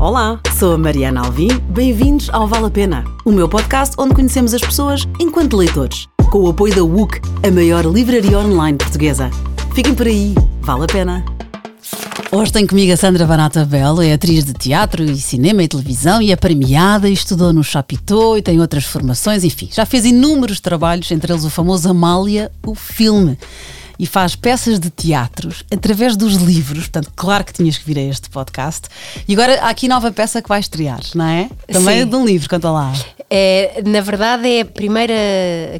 Olá, sou a Mariana Alvim. Bem-vindos ao Vale a Pena, o meu podcast onde conhecemos as pessoas enquanto leitores, com o apoio da WUC, a maior livraria online portuguesa. Fiquem por aí, vale a pena. Hoje tenho comigo a Sandra Banata Belo, é atriz de teatro e cinema e televisão e é premiada, estudou no Chapitou e tem outras formações, enfim, já fez inúmeros trabalhos, entre eles o famoso Amália, o filme e faz peças de teatros através dos livros. Portanto, claro que tinhas que vir a este podcast. E agora há aqui nova peça que vai estrear, não é? Também Sim. de um livro, conta lá. É, na verdade, é a primeira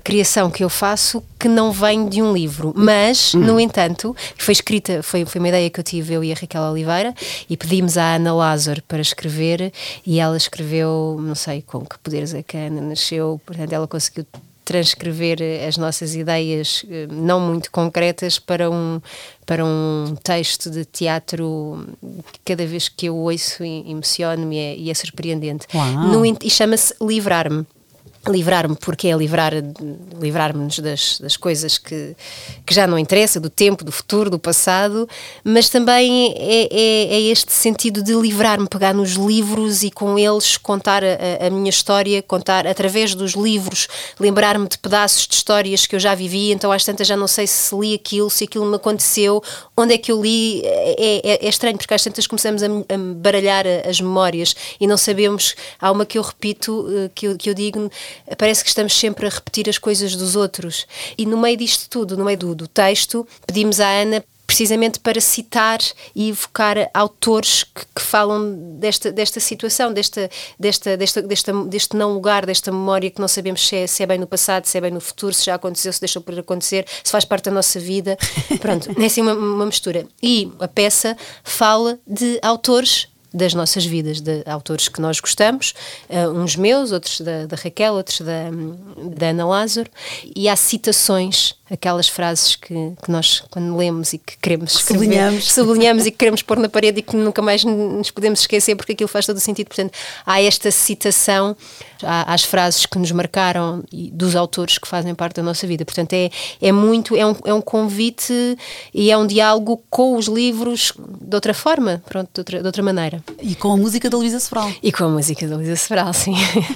criação que eu faço que não vem de um livro, mas, no entanto, foi escrita, foi, foi uma ideia que eu tive, eu e a Raquel Oliveira, e pedimos à Ana Lázaro para escrever, e ela escreveu, não sei com que poderes é que a Ana nasceu, portanto, ela conseguiu transcrever as nossas ideias eh, não muito concretas para um para um texto de teatro que cada vez que eu ouço emociono-me e, é, e é surpreendente. No e chama-se Livrar-me livrar-me porque é livrar livrar-me-nos das, das coisas que, que já não interessa do tempo, do futuro, do passado mas também é, é, é este sentido de livrar-me, pegar nos livros e com eles contar a, a minha história contar através dos livros lembrar-me de pedaços de histórias que eu já vivi então às tantas já não sei se li aquilo, se aquilo me aconteceu onde é que eu li é, é- é estranho porque às tantas começamos a, a baralhar as memórias e não sabemos há uma que eu repito eh, que eu, que eu digo parece que estamos sempre a repetir as coisas dos outros e no meio disto tudo, no meio do, do texto pedimos à Ana precisamente para citar e evocar autores que, que falam desta, desta situação, desta, desta, desta, desta, deste não lugar, desta memória que não sabemos se é, se é bem no passado, se é bem no futuro, se já aconteceu, se deixou por acontecer, se faz parte da nossa vida. Pronto, é assim uma, uma mistura. E a peça fala de autores das nossas vidas, de autores que nós gostamos, eh, uns meus, outros da, da Raquel, outros da, da Ana Lázaro, e há citações, aquelas frases que, que nós, quando lemos e que queremos escrever, Sublinhamos. sublinhamos e que queremos pôr na parede e que nunca mais nos podemos esquecer porque aquilo faz todo o sentido. Portanto, há esta citação há- às frases que nos marcaram e dos autores que fazem parte da nossa vida. Portanto, é, é muito, é um, é um convite e é um diálogo com os livros de outra forma, pronto, de outra, de outra maneira. E com a música da Luísa Sobral. E com a música da Luísa Sobral, sim.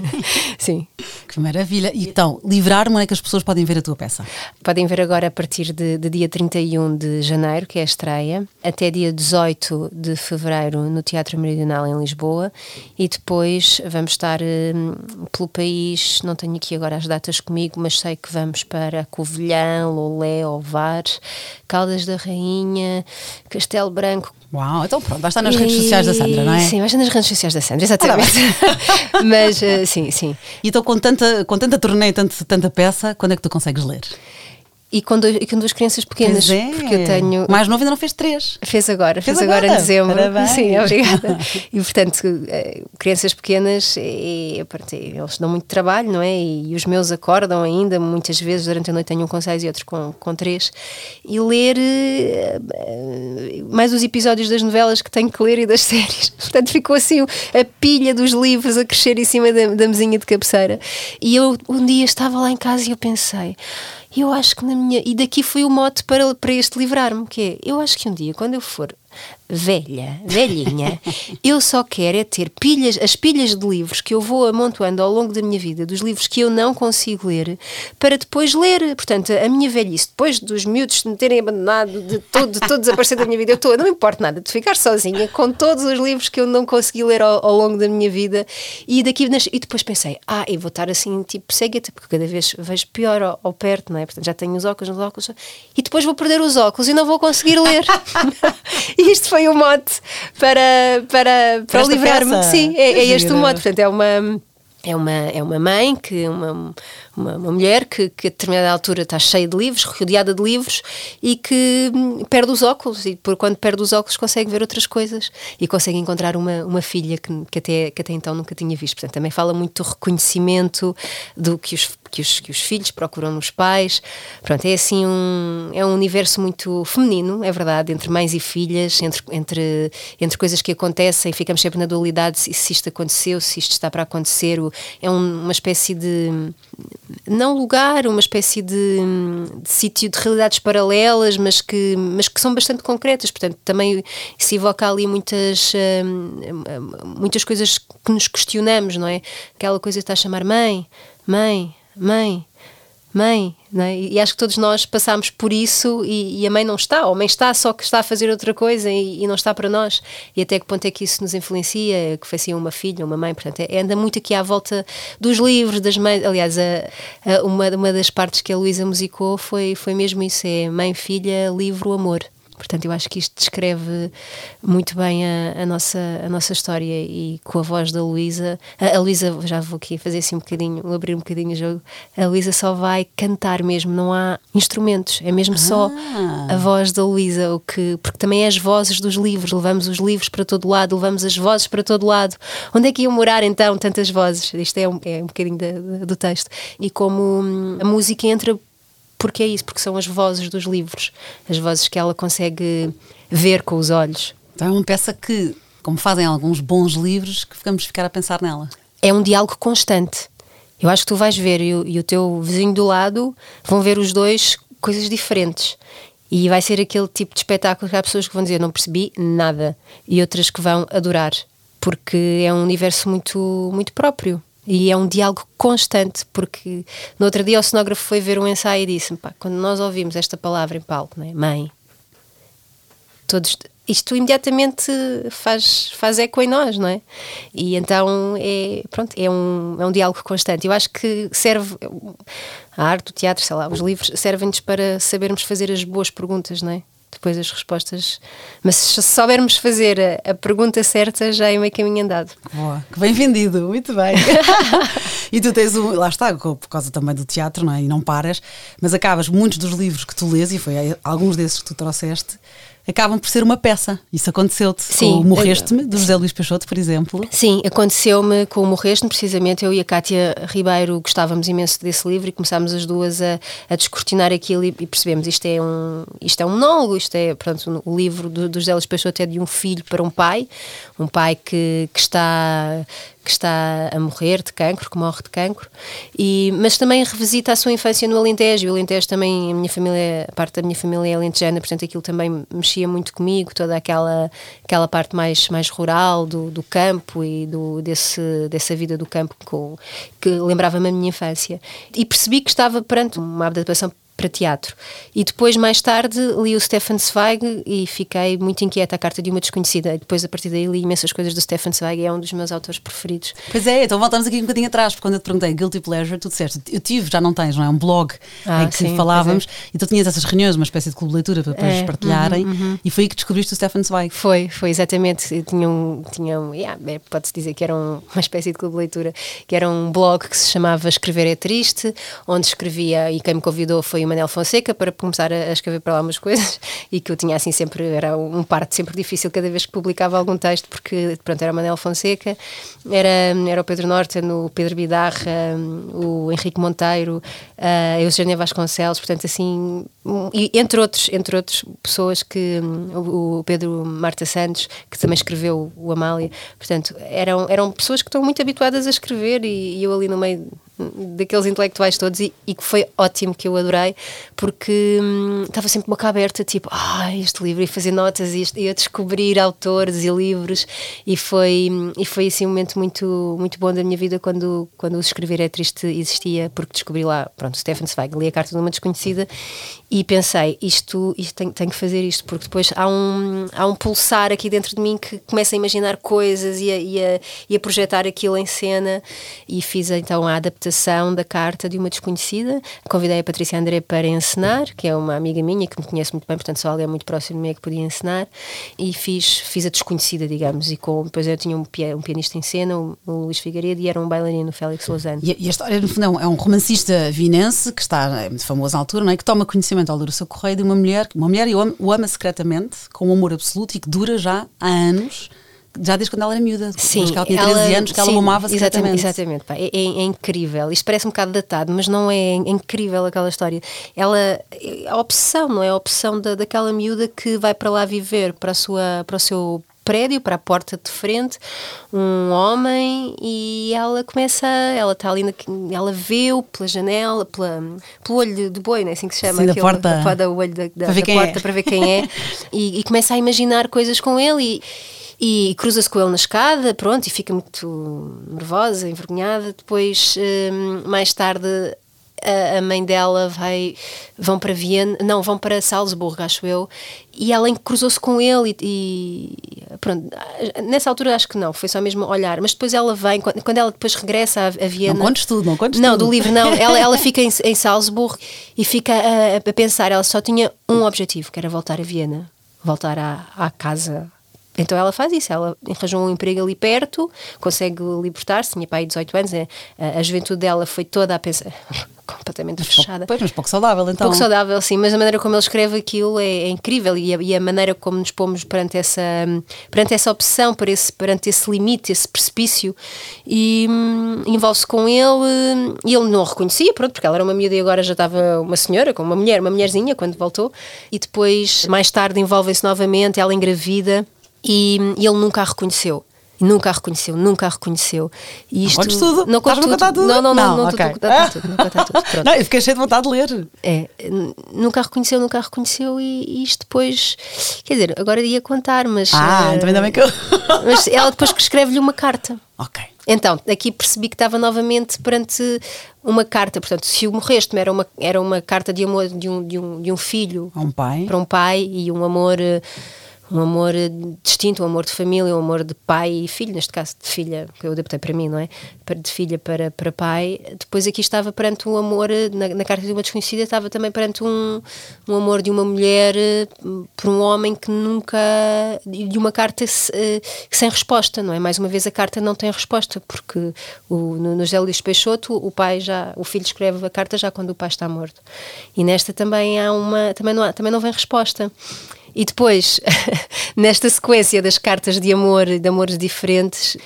sim. Que maravilha. Então, livrar-me é que as pessoas podem ver a tua peça? Podem ver agora a partir de, de dia 31 de janeiro, que é a estreia, até dia 18 de fevereiro no Teatro Meridional em Lisboa e depois vamos estar hum, pelo país, não tenho aqui agora as datas comigo, mas sei que vamos para Covilhã, Lolé, Ovar, Caldas da Rainha, Castelo Branco, Uau, então pronto, vai estar nas redes sociais da Sandra, não é? Sim, vai estar nas redes sociais da Sandra, exatamente. mas eh, sim, sim. E então, com tanta, com tanta turnê e tanto- tanta peça, quando é que tu consegues ler? E com, dois, e com duas crianças pequenas, é. porque eu tenho. Mais novo ainda não fez três. Fez agora, Fez fez, agora, agora? em dezembro. Parabéns. Sim, obrigada. E portanto, eh, crianças pequenas, eh, pronto, eles dão muito trabalho, não é? E os meus acordam ainda, muitas vezes durante a noite tenho um com seis e outro com, com três. E ler eh, mais os episódios das novelas que tenho que ler e das séries. Portanto, ficou assim a pilha dos livros a crescer em cima da, da mesinha de cabeceira. E eu um dia estava lá em casa e eu pensei. Eu acho que na minha. E daqui foi o mote para, para este livrar-me, que é: eu acho que um dia, quando eu for velha, velhinha, eu só quero é ter pilhas, as pilhas de livros que eu vou amontoando ao longo da minha vida, dos livros que eu não consigo ler, para depois ler. Portanto, a minha velhice, depois dos miúdos me terem abandonado, de todo, de todo desaparecer da minha vida, eu estou, não me importa nada, de ficar sozinha com todos os livros que eu não consegui ler ao, ao longo da minha vida. E daqui e depois pensei, ah, eu vou estar assim, tipo, cegueta, porque cada vez vejo pior ao, ao perto, não é? Portanto, já tenho os óculos, os óculos, e depois vou perder os óculos e não vou conseguir ler. e isto foi o mote para, para, para, livrar-me. Sim, é, é Que este o mote. Portanto, é uma. É uma, é uma mãe, que uma, uma, uma mulher que, que a determinada altura está cheia de livros, rodeada de livros e que hum, perde os óculos e por quando perde os óculos consegue ver outras coisas e consegue encontrar uma, uma filha que, que, até, que até então nunca tinha visto. Portanto, também fala muito do reconhecimento do que os, que os, que os filhos procuram nos pais. Pronto, é assim um, é um universo muito feminino, é verdade, entre mães e filhas, entre, entre, entre coisas que acontecem, ficamos sempre na dualidade se, se isto aconteceu, se isto está para acontecer. É um- uma espécie de não lugar, uma espécie de, de sítio de realidades paralelas, mas que, mas que são bastante concretas. Portanto, também se evoca ali muitas, hum, muitas coisas que nos questionamos, não é? Aquela coisa estar a chamar mãe, mãe, mãe mãe, é? e acho que todos nós passamos por isso e, e, a mãe não está, ou a mãe está, só que está a fazer outra coisa e, e, não está para nós. E até que ponto é que isso nos influencia, que foi assim uma filha, uma mãe, portanto, é, anda muito aqui à volta dos livros, das mães. Aliás, a, a, uma, uma das partes que a Luísa musicou foi, foi mesmo isso: é mãe, filha, livro, amor. Portanto, eu acho que isto descreve muito bem a, a nossa, a nossa história e com a voz da Luísa. A, a Luísa, já vou aqui fazer assim um bocadinho, vou abrir um bocadinho o jogo. A Luísa só vai cantar mesmo, não há instrumentos, é mesmo só ah. a voz da Luísa, o que, porque também é as vozes dos livros, levamos os livros para todo lado, levamos as vozes para todo lado. Onde é que iam morar então tantas vozes? Isto é um, é um bocadinho do texto. E como hum, a música entra porque é isso, porque são as vozes dos livros, as vozes que ela consegue ver com os olhos. Então é uma peça que, como fazem alguns bons livros, que ficamos ficar a pensar nela. É um diálogo constante. Eu acho que tu vais ver e o, e o teu vizinho do lado vão ver os dois coisas diferentes. E vai ser aquele tipo de espetáculo que há pessoas que vão dizer não percebi nada e outras que vão adorar, porque é um universo muito, muito próprio. E é um diálogo constante, porque no outro dia o cenógrafo foi ver um ensaio e disse-me: quando nós ouvimos esta palavra em palco, né, mãe, todos, isto imediatamente faz, faz eco em nós, não é? E então é, pronto, é, um, é um diálogo constante. Eu acho que serve, a arte, o teatro, sei lá, os livros servem-nos para sabermos fazer as boas perguntas, não é? Depois as respostas. Mas se soubermos fazer a, a pergunta certa, já é meio caminho andado. Boa, que bem vendido, muito bem. e tu tens um, lá está, por causa também do teatro, não é? E não paras, mas acabas muitos dos livros que tu lês, e foi alguns desses que tu trouxeste, acabam por ser uma peça. Isso aconteceu-te com o Morreste-me, do José Luís Peixoto, por exemplo. Sim, aconteceu-me com o Morreste-me, precisamente. Eu e a Cátia Ribeiro gostávamos imenso desse livro e começámos as duas a, a descortinar aquilo e, e, percebemos isto é um isto é um monólogo, isto é, pronto, o livro do, do José Luís Peixoto é de um filho para um pai, um pai que, que está que está a morrer de cancro, que morre de cancro, e, mas também revisita a sua infância no Alentejo. O Alentejo também, a minha família, a parte da minha família é alentejana, portanto aquilo também mexia muito comigo, toda aquela, aquela parte mais, mais rural do, do campo e do, desse, dessa vida do campo com, que lembrava-me a minha infância. E percebi que estava perante uma adaptação para teatro. E depois, mais tarde, li o Stefan Zweig e fiquei muito inquieta, a carta de uma desconhecida. E depois, a partir daí, li imensas coisas do Stefan Zweig e é um dos meus autores preferidos. Pois é, então voltamos aqui um bocadinho atrás, porque quando eu te perguntei Guilty Pleasure, tu disseste, eu tive, já não tens, não é? Um blog ah, em que sim, falávamos, é. e tu tinhas essas reuniões, uma espécie de clube de leitura para depois é, partilharem, uhum, uhum. e foi aí que descobriste o Stefan Zweig. Foi, foi exatamente. Eu tinha um, tinha um yeah, é, pode-se dizer que era um, uma espécie de clube de leitura, que era um blog que se chamava Escrever é Triste, onde escrevia, e quem me convidou foi o Manel Fonseca, para começar a, escrever para lá umas coisas e que eu tinha assim sempre, era um parte sempre difícil cada vez que publicava algum texto, porque pronto, era o Manel Fonseca, era, era o Pedro Norton, o Pedro Bidarra, o Henrique Monteiro, a Eugênia Vasconcelos, portanto assim, e entre outros, entre outros pessoas que o Pedro Marta Santos, que também escreveu o Amália, portanto, eram, eram pessoas que estão muito habituadas a escrever e, e eu ali no meio daqueles intelectuais todos e, que foi ótimo, que eu adorei, porque hum, estava sempre boca aberta, tipo, ah, este livro, e fazer notas e, a descobrir autores e livros, e foi, e foi assim um momento muito, muito bom da minha vida quando, quando o Escrever é Triste existia, porque descobri lá, pronto, Stefan Zweig, li a carta de uma desconhecida e pensei, isto, isto tenho, tenho que fazer isto, porque depois há um, há um pulsar aqui dentro de mim que começa a imaginar coisas e a, e a, e a projetar aquilo em cena, e fiz então a adaptação adaptação da carta de uma desconhecida. Convidei a Patrícia André para encenar, que é uma amiga minha que me conhece muito bem, portanto só alguém muito próximo de mim é que podia encenar. E fiz, fiz a desconhecida, digamos. E com, depois eu tinha um, um pianista em cena, o, Luís Figueiredo, e era um bailarino, o Félix Lozano. E, e a história, no fundo, é um romancista vinense que está, é muito famoso altura, não é? que toma conhecimento ao ler o seu correio de uma mulher, uma mulher o ama, o ama secretamente, com um amor absoluto e que dura já há anos já desde quando ela era miúda. Sim. que ela tinha 13 ela, anos, que sim, ela amava Exatamente, exatamente pá, é, é, é, incrível. Isto parece um bocado datado, mas não é, é incrível aquela história. Ela, a opção, não é? A opção da, daquela miúda que vai para lá viver, para, a sua, para o seu prédio, para a porta de frente, um homem e ela começa, ela está ali, na, ela vê-o pela janela, pela, pelo olho de, boi, não é assim que se chama? Sim, da porta. Da, olho da, da, Para ver da quem porta é. para ver quem é e, e começa a imaginar coisas com ele e, e cruza-se com ele na escada, pronto, e fica muito nervosa, envergonhada. Depois, hum, mais tarde, a, mãe dela vai, vão para Viena, não, vão para Salzburgo, acho eu, e ela cruzou-se com ele e, e pronto, nessa altura acho que não, foi só mesmo olhar, mas depois ela vem, quando, quando ela depois regressa a, a Viena. Não contes tudo, não contes Não, tudo. do livro não, ela, ela fica em, em Salzburgo e fica a, a pensar, ela só tinha um objetivo, que era voltar a Viena, voltar à, à casa. Então ela faz isso, ela arranjou um emprego ali perto, consegue libertar-se, tinha pai de 18 anos, a, a, a juventude dela foi toda a pensar, completamente fechada. Pois, mas pouco saudável então. Pouco saudável, sim, mas a maneira como ele escreve aquilo é, é incrível e a, e a maneira como nos pomos perante essa, perante essa opção, perante esse, perante esse limite, esse precipício, e hum, envolve-se com ele e ele não o reconhecia, pronto, porque ela era uma miúda e agora já estava uma senhora, como uma mulher, uma mulherzinha quando voltou, e depois, mais tarde, envolvem-se novamente, ela engravida e, e ele nunca a reconheceu. Nunca a reconheceu, nunca a reconheceu. E isto, contes tudo? Não a contar tudo? Não, não, não, Não, não, ok. estou a contar tudo. Não contar tudo. Pronto. Não, eu fiquei cheio de vontade de ler. É, nunca a reconheceu, nunca a reconheceu e, e isto depois, quer dizer, agora ia contar, mas. Ah, eh, então ainda bem que eu. Mas ela depois que escreve-lhe uma carta. ok. Então, aqui percebi que estava novamente perante uma carta. Portanto, se o morreste era uma, era uma carta de amor de um, de um, de um filho A um pai. para um pai e um amor eh, um amor distinto, um amor de família, um amor de pai e filho, neste caso de filha, que eu adaptei para mim, não é? De filha para, para pai. Depois aqui estava perante um amor, na, na carta de uma desconhecida, estava também perante um, um amor de uma mulher por um homem que nunca. de uma carta se- eh, sem resposta, não é? Mais uma vez a carta não tem resposta, porque o, no, no José Luís Peixoto o pai já, o filho escreve a carta já quando o pai está morto. E nesta também há uma, também não, há, também não vem resposta. E depois, nesta sequência das cartas de amor, de amores diferentes,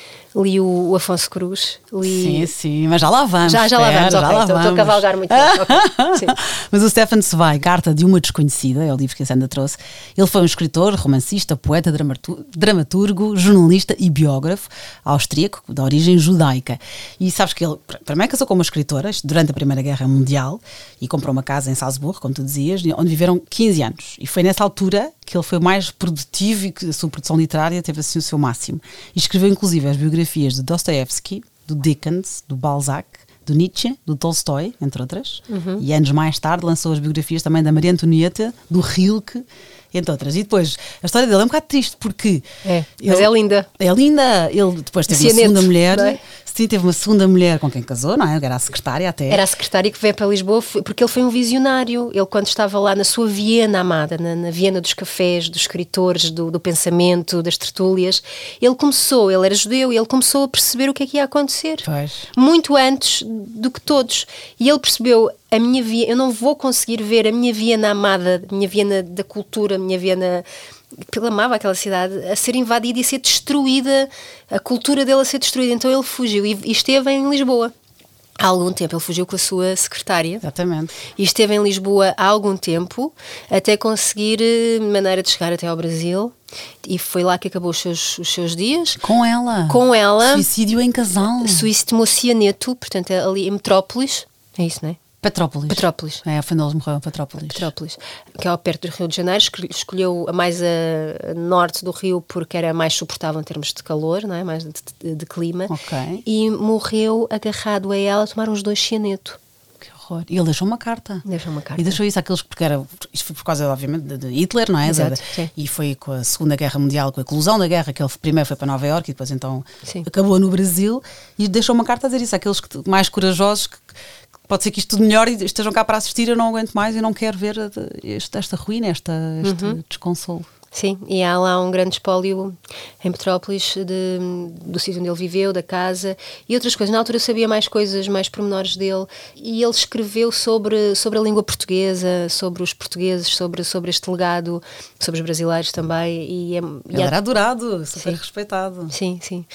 li o, o Afonso Cruz. Li, Sim, sim, mas já lá vamos. Já- já lá vamos, ok, lá estou- estou a vamos. cavalgar muito bem, ok, sim. mas o Stefan Zweig, Carta de uma Desconhecida, é o livro que a Sandra trouxe. Ele foi um escritor, romancista, poeta, dramatu- dramaturgo, jornalista e biógrafo austríaco, da origem judaica. E sabes que ele, pr- primeiro casou com uma escritora, durante a Primeira Guerra Mundial, e comprou uma casa em Salzburgo, como tu dizias, onde viveram 15 anos. E foi nessa altura que ele foi mais produtivo e que a sua produção literária teve assim o seu máximo. E escreveu inclusive as biografias de Dostoevsky, do Dickens, do Balzac, do Nietzsche, do Tolstói, entre outras. Uhum. E anos mais tarde lançou as biografias também da Maria Antonieta, do Rilke, entre outras. E depois, a história dele é um bocado triste, porque... É, mas é linda. É linda. Ele depois teve uma Cianeto, segunda mulher. é? Sim, teve uma segunda mulher com quem casou, não é? Era a secretária até. Era a secretária que veio para Lisboa, porque ele foi um visionário. Ele, quando estava lá na sua Viena amada, na, na Viena dos cafés, dos escritores, do, do pensamento, das tertúlias, ele começou, ele era judeu, e ele começou a perceber o que é que ia acontecer. Pois. Muito antes do que todos. E ele percebeu, a minha Viena, eu não vou conseguir ver a minha Viena amada, a minha Viena da cultura, a minha Viena ele amava aquela cidade, a ser invadida e a ser destruída, a cultura dele a ser destruída. Então ele fugiu e, e esteve em Lisboa. Há algum tempo ele fugiu com a sua secretária Exatamente. e esteve em Lisboa há algum tempo até conseguir eh, maneira de chegar até ao Brasil e foi lá que acabou os seus, os seus dias. Com ela. Com ela. Suicídio em casal. Suíço de Mocianeto, portanto é ali em Metrópolis, é isso, não é? Petrópolis. Petrópolis. É, foi onde eles morreram, Petrópolis. Petrópolis, que é ao perto do Rio de Janeiro, escolhe- escolheu a mais a, a norte do Rio porque era mais suportável em termos de calor, não é? mais de, de- de clima. Ok. E morreu agarrado a ela, tomaram os dois cianeto. Que horror. E ele deixou uma carta. Deixou uma carta. E deixou isso àqueles, porque era, isto foi por causa, obviamente, de, Hitler, não é? Exato, sim. E foi com a Segunda Guerra Mundial, com a eclosão da guerra, que ele primeiro foi para Nova Iorque e depois então Sim. acabou no Brasil e deixou uma carta a dizer isso àqueles que, mais corajosos que pode ser que isto tudo melhore e estejam cá para assistir, eu não aguento mais e não quero ver este- esta ruína, esta, este Uhum. desconsolo. Sim, e há lá um grande espólio em Petrópolis de- do sítio onde ele viveu, da casa e outras coisas. Na altura eu sabia mais coisas, mais pormenores dele e ele escreveu sobre, sobre a língua portuguesa, sobre os portugueses, sobre, sobre este legado, sobre os brasileiros também. E é, e Ele há- era adorado, super Sim. respeitado. Sim, sim.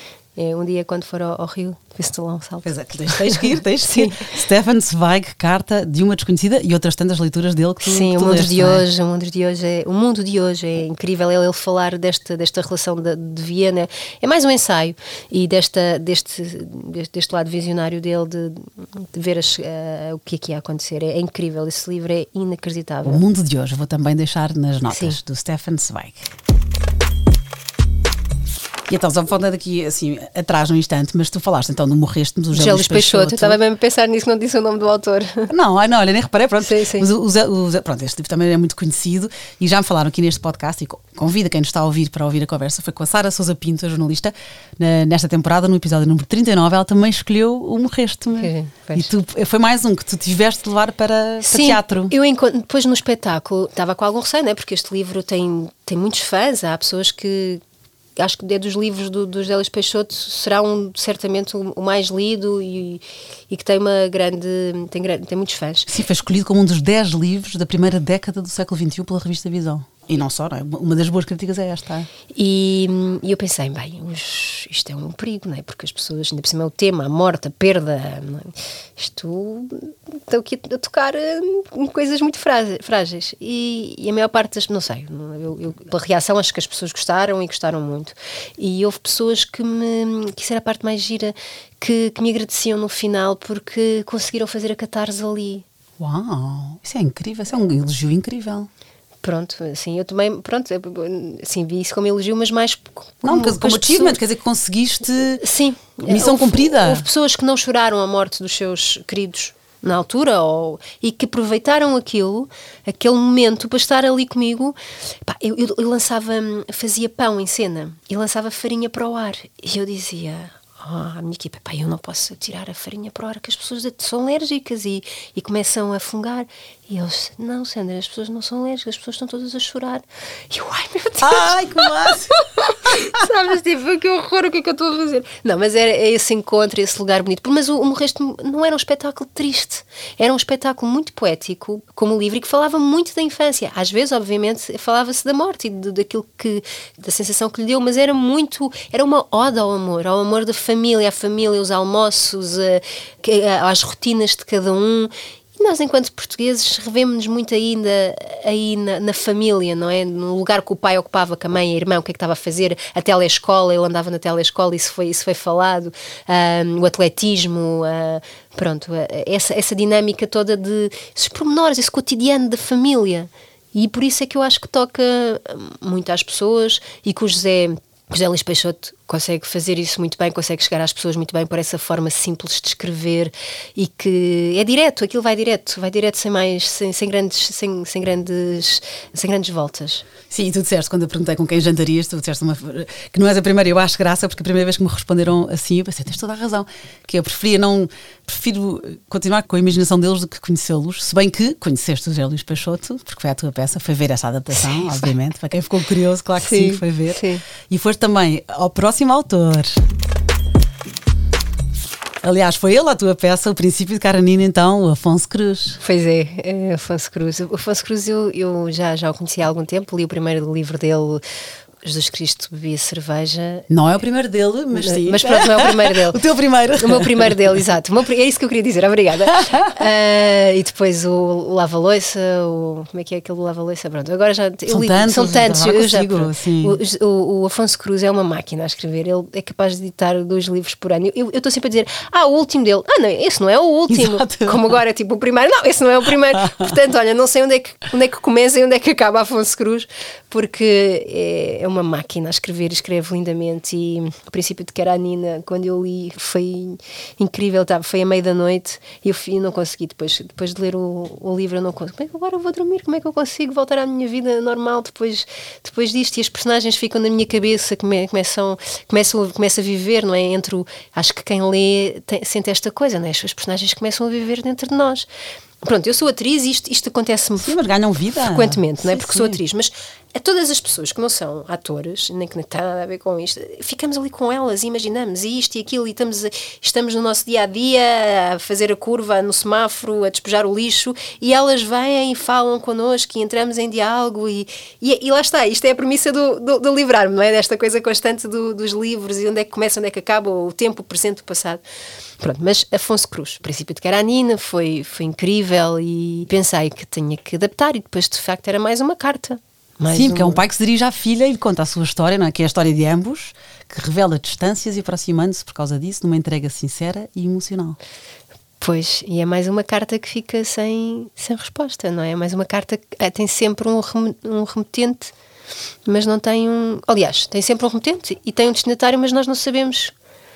É, um dia, quando for ao, ao Rio, vê-se lá um salto. É, tens, tens que ir, tens que ir. Stefan Zweig, Carta de uma Desconhecida e outras tantas leituras dele que tu Sim, que o tu mundo leste, de é? hoje, o mundo de hoje é, o mundo de hoje é incrível. Ele, ele falar desta, desta relação de, de Viena é mais um ensaio e desta, deste, deste, deste lado visionário dele de, de ver as, eh, o que é que ia acontecer. É, é incrível, esse livro é inacreditável. O mundo de hoje, vou também deixar nas notas Sim. do Stefan Zweig. E então, só falando daqui assim atrás num instante, mas tu falaste então do Morreste-me do Gélis Peixoto, eu estava mesmo a pensar nisso, não disse o nome do autor. Não, não, olha, nem reparei, pronto. Sim, sim. Mas o, o o pronto, este livro também é muito conhecido e já me falaram aqui neste podcast e co- convido quem nos está a ouvir para ouvir a conversa. Foi com a Sara Souza Pinto, a jornalista, na- nesta temporada, no episódio número 39, ela também escolheu o Morreste-me. Pois. E tu, foi mais um que tu tiveste de levar para, para Sim, teatro. eu depois no espetáculo estava com algum receio, né? porque este livro tem, tem muitos fãs, há pessoas que acho que é dos livros do, do José Peixoto será um, certamente o, mais lido e, e que tem uma grande tem, tem muitos fãs. Sim, foi escolhido como um dos 10 livros da primeira década do século XXI pela revista Visão. E não só, não é? Uma das boas críticas é esta. E, e eu pensei, bem, os- isto é um perigo, não é? Porque as pessoas, ainda por cima é o tema, a morte, a perda, é? isto estão aqui a tocar em coisas muito frá- frágeis. E, e a maior parte das, não sei, eu, eu, pela reação acho que as pessoas gostaram e gostaram muito. E houve pessoas que me, que isso era a parte mais gira, que, que me agradeciam no final porque conseguiram fazer a catarse ali. Uau, isso é incrível, isso é um elogio incrível. Pronto, assim, eu também, pronto, assim, vi isso como elogio, mas mais Não, como, com as como pessoas- achievement, quer dizer que conseguiste. Sim. Missão Houve- cumprida. Houve pessoas que não choraram a morte dos seus queridos na altura ou, e que aproveitaram aquilo, aquele momento para estar ali comigo. Pá, eu, eu- eu lançava, fazia pão em cena e lançava farinha para o ar. E eu dizia. "Ah, à minha equipa, pá, eu não posso tirar a farinha para o ar, que as pessoas são alérgicas e, e começam a fungar. E eles, não, Sandra, as pessoas não são alérgicas, as pessoas estão todas a chorar. E eu, ai meu Deus! Ai, que massa! Sabes, tipo, que horror, o que é que eu estou a fazer? Não, mas era esse encontro, esse lugar bonito. Mas o, o Morreste não era um espetáculo triste, era um espetáculo muito poético, como o livro, e que falava muito da infância. Às vezes, obviamente, falava-se da morte e daquilo que, da sensação que lhe deu, mas era muito, era uma ode ao amor, ao amor da família, à família, os almoços, a- que- a- às rotinas de cada um. Nós, enquanto portugueses, revemos-nos muito ainda aí na, na família, não é? No lugar que o pai ocupava com a mãe e a irmã, o que é que estava a fazer, a telescola, ele andava na telescola, isso foi, isso foi falado, ahm, o atletismo, ah, pronto, ah, essa, essa dinâmica toda de esses pormenores, esse cotidiano da família. E por isso é que eu acho que toca muito às pessoas e que o José, José Luís Peixoto consegue fazer isso muito bem, consegue chegar às pessoas muito bem por essa forma simples de escrever e que é direto, aquilo vai direto, vai direto sem mais, sem, sem grandes, sem, sem grandes, sem grandes voltas. Sim, e tu disseste, quando eu perguntei com quem jantarias, tu disseste uma, que não és a primeira, eu acho graça, porque a primeira vez que me responderam assim, eu pensei, tens toda a razão, que eu preferia não, prefiro continuar com a imaginação deles do que conhecê-los, se bem que conheceste o José Luís Peixoto, porque foi a tua peça, foi ver essa adaptação, Sim, obviamente, para quem ficou curioso, claro que sim, Sim, foi ver. sim. E foste também ao próximo autor. Aliás, foi ele a tua peça, O Princípio de Karanina, então, o Afonso Cruz. Pois é, é Afonso Cruz. O Afonso Cruz eu, eu já, já o conheci há algum tempo, li o primeiro livro dele, Jesus Cristo bebia cerveja. Não é o primeiro dele, mas sim. Mas pronto, não é o primeiro dele. o teu primeiro. O meu primeiro dele, exato. Meu é isso que eu queria dizer, obrigada. Ah, e depois o, o lava-loiça, o, como é que é aquele lava-loiça? Pronto, agora já. eu São li- tantos, são tantos. já eu já, consigo, sim. o, o- Afonso Cruz é uma máquina a escrever, ele é capaz de editar dois livros por ano. Eu eu estou sempre a dizer, ah, o último dele, ah, não, esse não é o último. Exato. Como agora, tipo, o primeiro, não, esse não é o primeiro. Portanto, olha, não sei onde é que, onde é que começa e onde é que acaba Afonso Cruz, porque é, é uma máquina a escrever, escreve lindamente. E o princípio de Karanina, quando eu li, foi incrível, tá, foi à meia da noite e eu, fui- não consegui, depois, depois de ler o, o livro, eu não consigo. Como é que agora eu vou dormir? Como é que eu consigo voltar à minha vida normal depois, depois disto? E as personagens ficam na minha cabeça, come, começam, começam, começam a viver, não é? Entre o, acho que quem lê tem- sente esta coisa, não é? As personagens começam a viver dentro de nós. Pronto, eu sou atriz e isto, isto acontece-me Sim, mas ganham vida. frequentemente, não é? Sim, Porque sou sim. atriz, mas a todas as pessoas que não são atores, nem que não tem nada a ver com isto, ficamos ali com elas e imaginamos isto e aquilo e estamos, estamos no nosso dia a dia a fazer a curva no semáforo, a despejar o lixo e elas vêm e falam connosco e entramos em diálogo e, e, e lá está, isto é a premissa do, do, do livrar-me, não é? Desta coisa constante do, dos livros e onde é que começa, onde é que acaba, o tempo, o presente, o passado. Pronto, mas Afonso Cruz, princípio de Caranina, foi, foi incrível e pensei que tinha que adaptar e depois de facto era mais uma carta mais Sim, um... porque é um pai que se dirige à filha e conta a sua história, não é? que é a história de ambos, que revela distâncias e aproximando-se por causa disso numa entrega sincera e emocional. Pois, e é mais uma carta que fica sem, sem resposta, não é? É mais uma carta que é, tem sempre um, rem, um remetente, mas não tem um. Aliás, tem sempre um remetente e tem um destinatário, mas nós não sabemos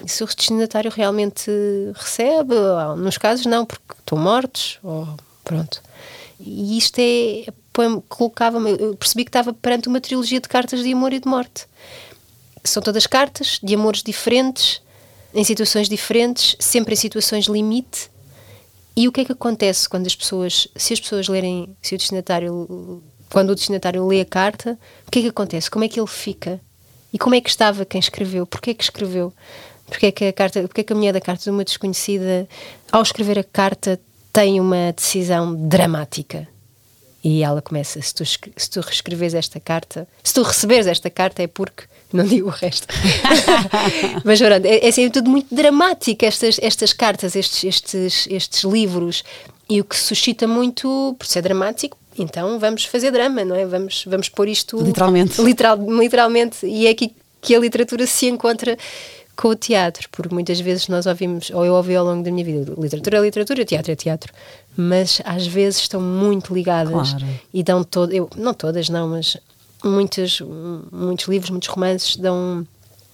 se o destinatário realmente recebe. Ou, nos casos, não, porque estão mortos, ou pronto. E isto é colocava eu percebi que estava perante uma trilogia de cartas de amor e de morte. São todas cartas de amores diferentes, em situações diferentes, sempre em situações limite. E o que é que acontece quando as pessoas, se as pessoas lerem, se o destinatário, quando o destinatário lê a carta, o que é que acontece? Como é que ele fica? E como é que estava quem escreveu? Porquê que escreveu? Porquê que a carta, porquê que a mulher da carta de uma desconhecida, ao escrever a carta, tem uma decisão dramática? E ela começa: se tu, se tu reescreves esta carta, se tu receberes esta carta, é porque. Não digo o resto. Mas, pronto, é, é assim, tudo muito dramático, estas, estas cartas, estes, estes, estes livros. E o que suscita muito, por ser dramático, então vamos fazer drama, não é? Vamos, vamos pôr isto. Literalmente. Literal, literalmente. E é aqui que a literatura se encontra com o teatro, porque muitas vezes nós ouvimos, ou eu ouvi ao longo da minha vida, literatura é literatura, teatro é teatro, mas às vezes estão muito ligadas claro. e dão todo, eu, não todas não, mas muitos, muitos livros, muitos romances dão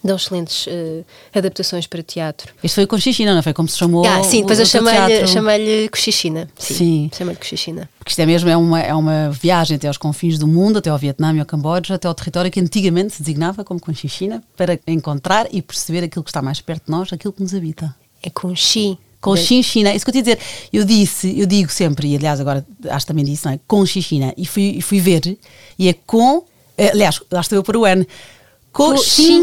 dão excelentes uh, adaptações para teatro. Isto foi com Cochichina, não foi como se chamou? Ah, sim, depois eu chamei-lhe chamei Cochichina. Sim. sim. Chamei-lhe Cochichina. Porque isto é mesmo é uma, é uma viagem até aos confins do mundo, até ao Vietnã e ao Camboja, até ao território que antigamente se designava como Conchichina, para encontrar e perceber aquilo que está mais perto de nós, aquilo que nos habita. É Conchi. Com China, isso que eu te dizer, eu disse, eu digo sempre, e aliás agora acho que também disse, não é? Com China, e fui, fui ver, e é com, eh, aliás, lá estou eu para o N,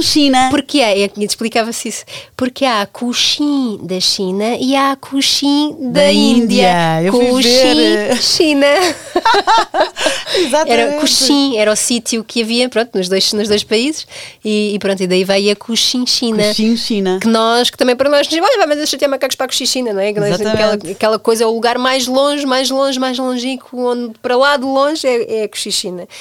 China Porque é, é explicava-se isso. Porque há Coxim da China e há Coxim da, da Índia. Índia. Coxim China. Exatamente. Era Coxim, era o sítio que havia, pronto, nos dois, nos dois países. E, e pronto, e daí veio a Coxim China. Coxim China. Que nós, que também para nós, olha, mas deixa ter macacos para a Coxim China, não é? Aquela, aquela coisa é o lugar mais longe, mais longe, mais longínquo, onde para lá de longe é, é a.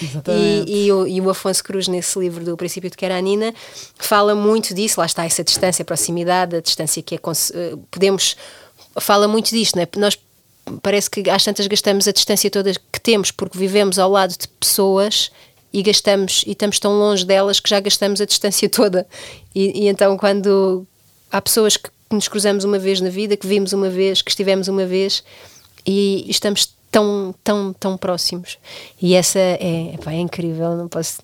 Exatamente. E, e, o, e o Afonso Cruz, nesse livro do Princípio de que era a Nina, fala muito disso, lá está essa distância, a proximidade, a distância que é, eh, podemos, fala muito disto, não é? Nós parece que às tantas gastamos a distância toda que temos porque vivemos ao lado de pessoas e gastamos e estamos tão longe delas que já gastamos a distância toda e, e então quando há pessoas que nos cruzamos uma vez na vida, que vimos uma vez, que estivemos uma vez e estamos tão, tão, tão próximos. E essa é, epá, é incrível, não posso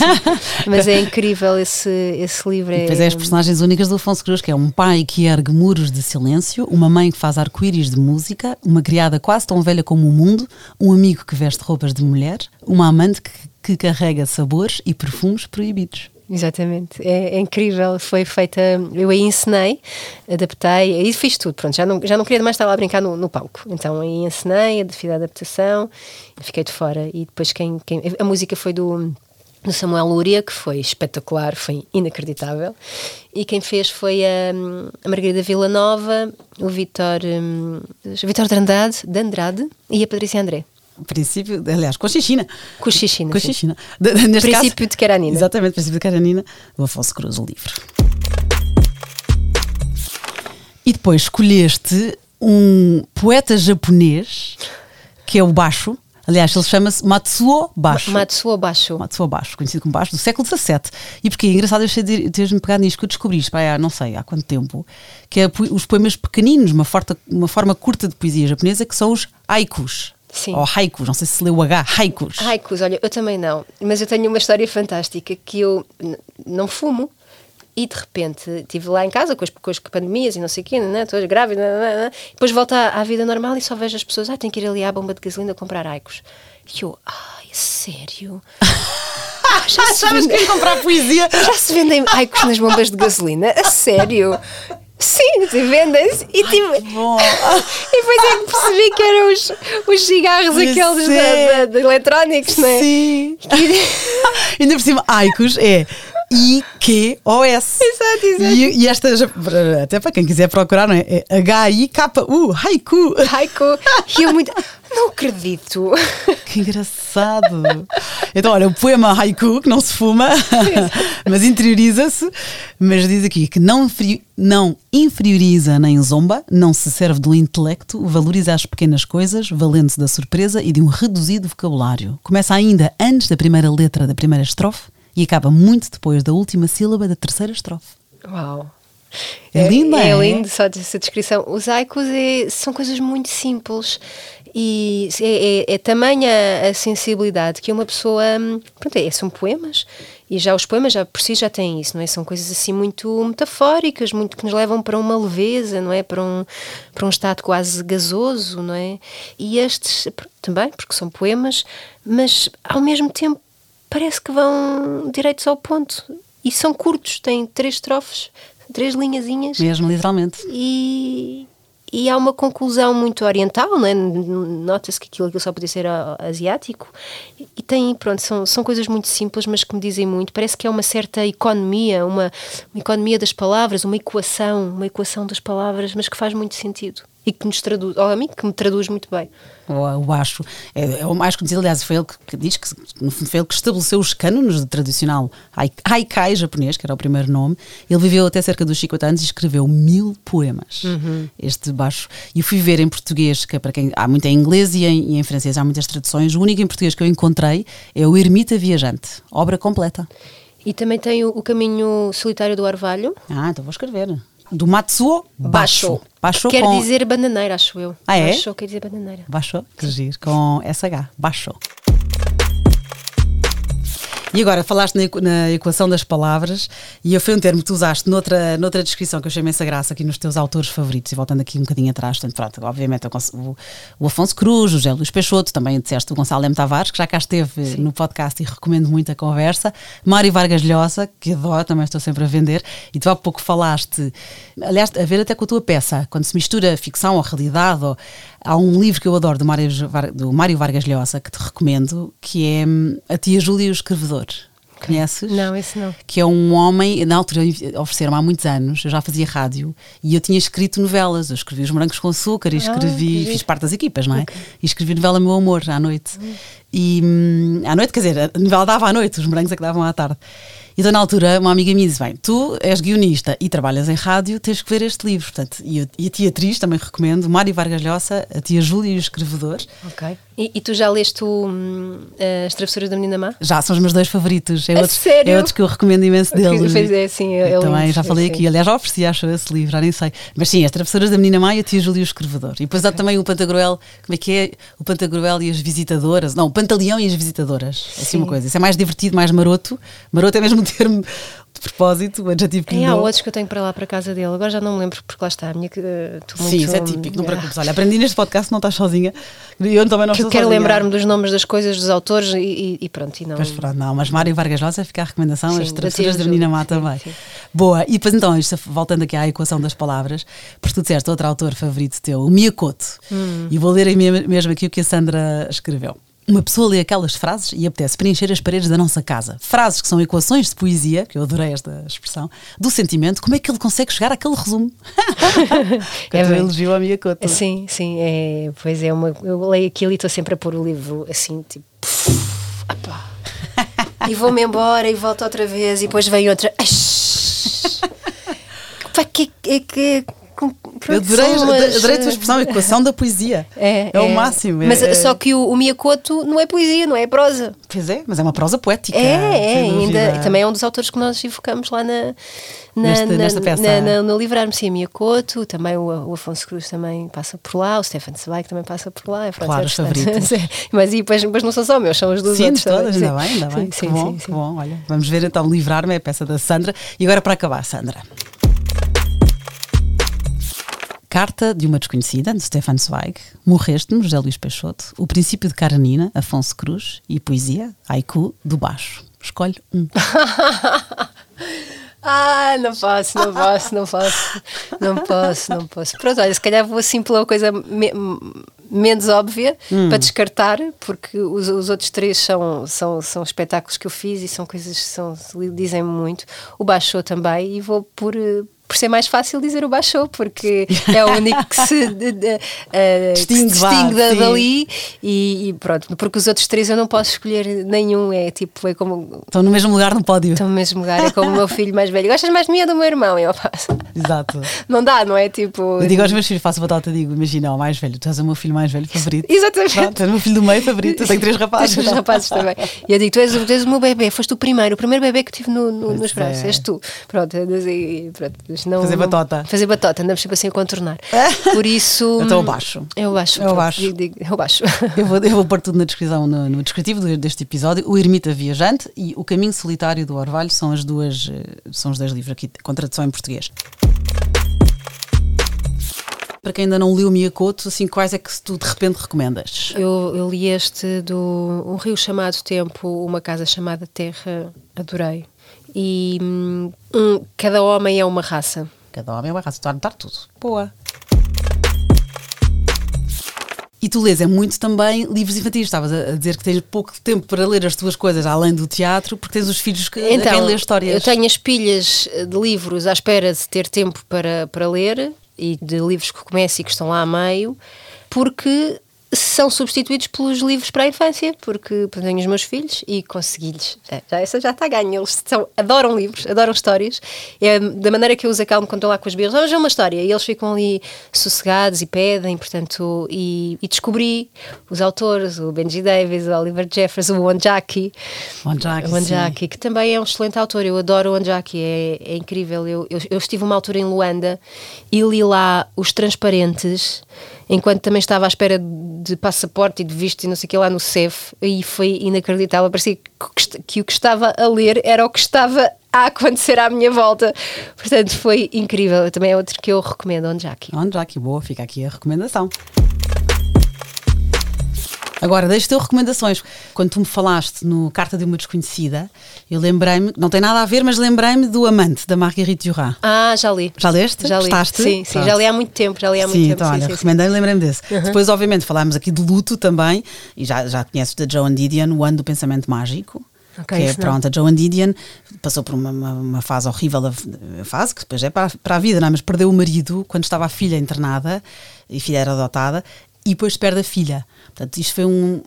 mas é incrível esse, esse livro. É... Pois é, as personagens únicas do Afonso Cruz, que é um pai que ergue muros de silêncio, uma mãe que faz arco-íris de música, uma criada quase tão velha como o mundo, um amigo que veste roupas de mulher, uma amante que, que carrega sabores e perfumes proibidos. Exatamente, é, é, incrível. Foi feita. Eu aí ensinei, adaptei, aí fiz tudo. Pronto, já não, já não queria mais estar lá a brincar no, no palco. Então aí ensinei, fiz a adaptação, fiquei de fora. E depois quem, quem. A música foi do do Samuel Lúria, que foi espetacular, foi inacreditável. E quem fez foi a, a Margarida Vila Nova, o Vitor, um, Vitor de Andrade, de Andrade e a Patrícia André princípio, aliás, com Xixina. Com Xixina. Com Xixina. Princípio caso, de Caranina. Exatamente, princípio de Caranina, do Afonso Cruz, o livro. E depois escolheste um poeta japonês, que é o Basho. Aliás, ele chama-se Matsuo Basho. Matsuo Basho. Matsuo Basho, conhecido como Basho, do século XVII. E porque é engraçado eu teres-me pegado nisto que eu descobri isto, há, não sei há quanto tempo, que é os poemas pequeninos, uma, uma forma curta de poesia japonesa, que são os haikus. Sim. Ou haikus, não sei se leu o H, haikus. Haikus, olha, eu também não. Mas eu tenho uma história fantástica que eu não fumo e de repente estive lá em casa com as, com as pandemias e não sei o quê, né, todas grávidas, né, né, depois volto à, à, vida normal e só vejo as pessoas, ah, tenho que ir ali à bomba de gasolina comprar Aicos. E eu, ai, sério? Já se Achavas que ia comprar poesia? Já se vendem haikus nas bombas de gasolina? A sério? Sim, se vendem-se e tipo. E depois é que percebi que eram os, os cigarros Pois aqueles da- da- de eletrónicos, não é? Sim. Que- Ainda por cima, Aicos é I-Q-O-S. Exato, exato. E, e esta, até para quem quiser procurar, não é? É H-I-K-U, haiku. Haiku. E eu muito. Não acredito. Que engraçado. Então, olha, o poema haiku, que não se fuma, mas interioriza-se, mas diz aqui que não, não inferioriza nem zomba, não se serve do intelecto, valoriza as pequenas coisas, valendo-se da surpresa e de um reduzido vocabulário. Começa ainda antes da primeira letra da primeira estrofe e acaba muito depois da última sílaba da terceira estrofe. Uau. É lindo, é? é? lindo só essa descrição. Os haikus é- são coisas muito simples e é, é, é tamanha a sensibilidade que uma pessoa. hum, Pronto, é, são poemas e já os poemas já por si já têm isso, não é? São coisas assim muito metafóricas, muito que nos levam para uma leveza, não é? Para um, para um estado quase gasoso, não é? E estes também, porque são poemas, mas ao mesmo tempo parece que vão direitos ao ponto. E são curtos, têm três estrofes, três linhazinhas Mesmo, literalmente. e, e há uma conclusão muito oriental, não é? nota-se que aquilo, aquilo só podia ser asiático e, e tem, pronto, são, são coisas muito simples mas que me dizem muito, parece que é uma certa economia, uma, uma economia das palavras, uma equação, uma equação das palavras, mas que faz muito sentido e que nos traduz, ou a mim que me traduz muito bem. O, baixo é, é o mais conhecido, aliás, foi ele que, que diz que no fundo foi ele que estabeleceu os cânones do tradicional hai- haikai japonês, que era o primeiro nome. Ele viveu até cerca dos 50 anos e escreveu mil poemas. Este baixo. E eu fui ver em português, que é para quem há muito em inglês e em, e em francês, há muitas traduções. O único em português que eu encontrei é o Ermita Viajante, obra completa. E também tem o, o Caminho Solitário do Orvalho, Ah, então vou escrever. Do Matsuo Basho. Basho quer com... dizer bananeira, acho eu. Ah, é? Basho quer dizer bananeira. Baixou, que giro, com SH, baixou. E agora, falaste na, equ- na equação das palavras, e foi um termo que tu usaste noutra, noutra descrição que eu achei imensa graça aqui nos teus autores favoritos, e voltando aqui um bocadinho atrás, portanto, pronto, obviamente o, o, Afonso Cruz, o José Luís Peixoto, também disseste o Gonçalo M. Tavares, que já cá esteve no podcast e recomendo muito a conversa, Mário Vargas Llosa, que adoro, também estou sempre a vender, e tu há pouco falaste, aliás, a ver até com a tua peça, quando se mistura ficção ou realidade, ou, há um livro que eu adoro do Mário, do Mário Vargas Llosa, que te recomendo, que é hum, A Tia Júlia e o Escrevedor. Conheces? Não, esse não. que é um homem, na altura ofereceram há muitos anos, eu já fazia rádio e eu tinha escrito novelas, eu escrevi Os Morangos com Açúcar e Ah, escrevi, que fiz parte das equipas, não é? E escrevi novela Meu Amor à noite. E hum, à noite, quer dizer, a novela dava à noite, os morangos é que davam à tarde. Então, na altura, uma amiga minha disse: Bem, tu és guionista e trabalhas em rádio, tens que ver este livro. Portanto, e, e a tia atriz também recomendo, Mário Vargas Llosa, a tia Júlia e o escrevedor. Ok. E, e tu já leste o, hum, As Travessuras da Menina Má? Já são os meus dois favoritos. É, A outros, sério? é outros que eu recomendo imenso deles. Pois é, sim, é Eu também já falei sim. aqui. Aliás, já ofereci, acho, esse livro, já nem sei. Mas sim, as travessuras da Menina Maia, a tia Júlia e o Escrevedor. E depois há também o Pantagruel, como é que é? O Pantagruel e as visitadoras. Não, o Pantaleão e as visitadoras. Assim Sim. uma coisa. Isso é mais divertido, mais maroto. Maroto é mesmo um termo de propósito, o adjetivo que lhe É, há outros que eu tenho para lá para a casa dele. Agora já não me lembro, porque lá está. A minha, que, estou Sim, isso é típico, não Ah, preocupes. Olha, aprendi neste podcast, não estás sozinha. Eu também não Que estou quero lembrar-me dos nomes das coisas, dos autores e, e- pronto. E não, Pois pronto, não, mas Mário Vargas Llosa fica a recomendação, Sim, as travessuras da Menina Má também. sim. Boa, e depois então, isto, voltando aqui à equação das palavras, porque tu disseste outro autor favorito teu, o Miyakoto, Hum. e vou ler mesmo aqui o que a Sandra escreveu. Uma pessoa lê aquelas frases e apetece preencher as paredes da nossa casa. Frases que são equações de poesia, que eu adorei esta expressão, do sentimento, como é que ele consegue chegar àquele resumo? É é bem. elogio ao Miyakoto. Sim, sim, é, pois é, uma, eu leio aquilo e estou sempre a pôr o livro assim, tipo. apá. e vou-me embora e volto outra vez e depois vem outra. Pá, que, que, que, com- Eu pronto, adorei, umas- adorei a tua expressão, equação da poesia. É, o máximo. é- Mas é- só que o, o Miyakoto não é poesia, não é prosa. Pois é, mas é uma prosa poética. É, é, ainda. Também é um dos autores que nós evocamos lá na, na, Nesta- na- nesta peça. na- na- no livrar-me. Sim, a Miyakoto, também o, o Afonso Cruz também passa por lá, o Stefan Zweig também passa por lá. É, pronto, Claro, é os favoritos. Mas e depois, depois não são só meus, são os dos Sim, outros. todas, também. ainda bem, ainda bem. Sim, que sim, bom, sim, que bom. Olha, vamos ver então livrar-me, é a peça da Sandra. E agora para acabar, Sandra. Carta de uma desconhecida, de Stefan Zweig, Morreste-me, José Luís Peixoto, O Princípio de Karenina, Afonso Cruz e Poesia, Haiku, do Baixo. Escolhe um. Ah, não posso, não posso, não posso, não posso, não posso. Pronto, olha, se calhar vou assim pela coisa me menos óbvia Hum. para descartar, porque os, os outros três são, são, são espetáculos que eu fiz e são coisas que são, dizem muito. O Baixou também, e vou por. Por ser mais fácil dizer o baixou, porque é o único que se, de- eh, que se Distingue, vá, distingue dali e, e pronto, porque os outros três eu não posso escolher nenhum, é tipo, é como Estão no mesmo lugar no pódio. Estão no mesmo lugar, é como o meu filho mais velho. Gostas mais de mim ou do meu irmão? Eu faço. Exato. Não dá, não é? Tipo. Eu digo aos meus filhos, faço batata, digo, imagina, o mais velho, tu és o meu filho mais velho favorito. Exatamente. Pronto, és o meu filho do meio favorito, eu tenho três rapazes. Três rapazes também. E eu digo: tu és, tu és o meu bebê, foste o primeiro, o primeiro bebê que tive no, no- nos braços, é. és tu. Pronto, e, pronto mas não, Fazer batota. fazer batota, andamos sempre assim a contornar. Por isso. Então eu baixo. Eu baixo. Eu baixo. digo- Eu baixo. Eu vou, eu vou pôr tudo na descrição, no, no descritivo deste episódio. O Ermita Viajante e O Caminho Solitário do Orvalho são as duas, eh, são os dois livros aqui com tradução em português. Para quem ainda não leu Miyakoto, assim, quais é que tu de repente recomendas? Eu, eu li este do Um Rio Chamado Tempo, Uma Casa Chamada Terra, adorei. E hum, um, cada homem é uma raça. Cada homem é uma raça, estou a anotar tudo. Boa. E tu lês é muito também livros infantis. Estavas a dizer que tens pouco tempo para ler as tuas coisas além do teatro, porque tens os filhos que a quem lê histórias. eu tenho as pilhas de livros à espera de ter tempo para, para ler e de livros que começo e que estão lá a meio, porque são substituídos pelos livros para a infância, porque tenho os meus filhos e consegui-lhes. Já, já, essa já está a ganho. Eles são, adoram livros, adoram histórias. É da maneira que eu os acalmo quando estou lá com os birros. Vamos ver uma história. E eles ficam ali sossegados e pedem, portanto, e, e descobri os autores, o Benji Davis, o Oliver Jeffers, o Wanjaki. Wanjaki, O Wanjaki, que também é um excelente autor. Eu adoro o Wanjaki, é, é incrível. Eu, eu, eu estive uma altura em Luanda e li lá Os Transparentes, enquanto também estava à espera de passaporte e de visto e não sei o que lá no CEF, e foi inacreditável. Parecia que, que o que estava a ler era o que estava a acontecer à minha volta. Portanto, foi incrível. Também é outro que eu recomendo, Wanjaki. Wanjaki, boa, fica aqui a recomendação. Agora, deixa-te eu recomendações. Quando tu me falaste no Carta de uma Desconhecida, eu lembrei-me, não tem nada a ver, mas lembrei-me do Amante, da Marguerite Duras. Ah, já li. Já leste? Já li. Gostaste? Sim, sim, Pronto. já li há muito tempo. Já li há muito Sim, tempo. então sim, olha, sim, recomendei e lembrei-me desse. Depois, obviamente, falámos aqui de luto também, e já, já conheces da Joan Didion, o ano do pensamento mágico. Ok, que é, pronto, a Joan Didion passou por uma, uma, uma fase horrível, a, fase que depois é para, a- para a vida, não é? mas perdeu o marido quando estava a filha internada, e filha era adotada, e depois perde a filha. Portanto, isto foi um.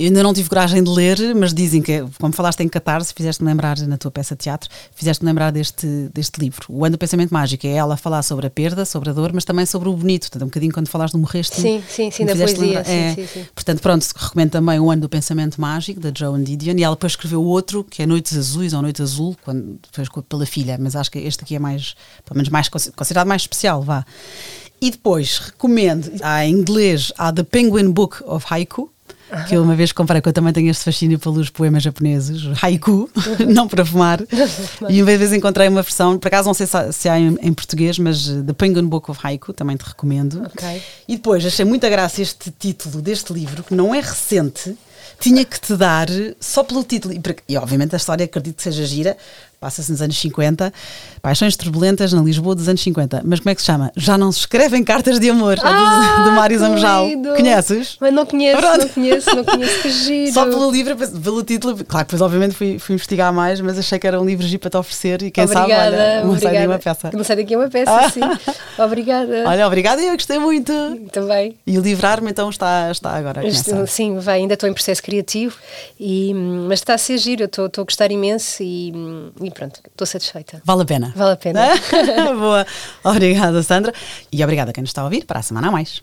Eu ainda não tive coragem de ler, mas dizem que, como falaste em catarse, fizeste-me lembrar na tua peça de teatro, fizeste-me lembrar deste, deste livro. O Ano do Pensamento Mágico é ela a falar sobre a perda, sobre a dor, mas também sobre o bonito. Portanto, um bocadinho quando falaste do morreste. Sim, sim, sim, da poesia, sim, é. sim, sim. Portanto, pronto, recomendo também o Ano do Pensamento Mágico, da Joan Didion, e ela depois escreveu outro, que é Noites Azuis ou Noite Azul, quando, depois com- pela filha, mas acho que este aqui é mais, pelo menos mais consi- considerado mais especial, vá. E depois recomendo, há em inglês, há The Penguin Book of Haiku, que eu uma vez comprei, que eu também tenho este fascínio pelos poemas japoneses, haiku, não para fumar. e uma vez encontrei uma versão, por acaso não sei se há, em, em português, mas uh, The Penguin Book of Haiku, também te recomendo. Ok. E depois achei muita graça este título deste livro, que não é recente, tinha que te dar só pelo título. E, e, obviamente a história acredito que seja gira, passa-se nos anos 50, Paixões Turbulentas na Lisboa dos anos 50. Mas como é que se chama? Já não se escrevem cartas de amor, é do, do Mário que lindo. Conheces? Mas não conheço, Pronto. não conheço, não conheço que giro. Só pelo livro, pelo título, claro, depois obviamente fui, fui investigar mais, mas achei que era um livro giro para te oferecer e quem obrigada, sabe, olha, uma obrigada. saída e uma peça. Uma saída aqui é uma peça, Ah. sim. Obrigada. Olha, obrigada, eu gostei muito. Também. E o livrar-me então está, está agora. Sim, vai, ainda estou em processo criativo, e, hum, mas está a ser giro, eu estou estou a gostar imenso e, hum, e pronto, estou satisfeita. Vale a pena. Vale a pena. Boa. Obrigada, Sandra. E obrigada a quem nos está a ouvir. Para a semana a mais.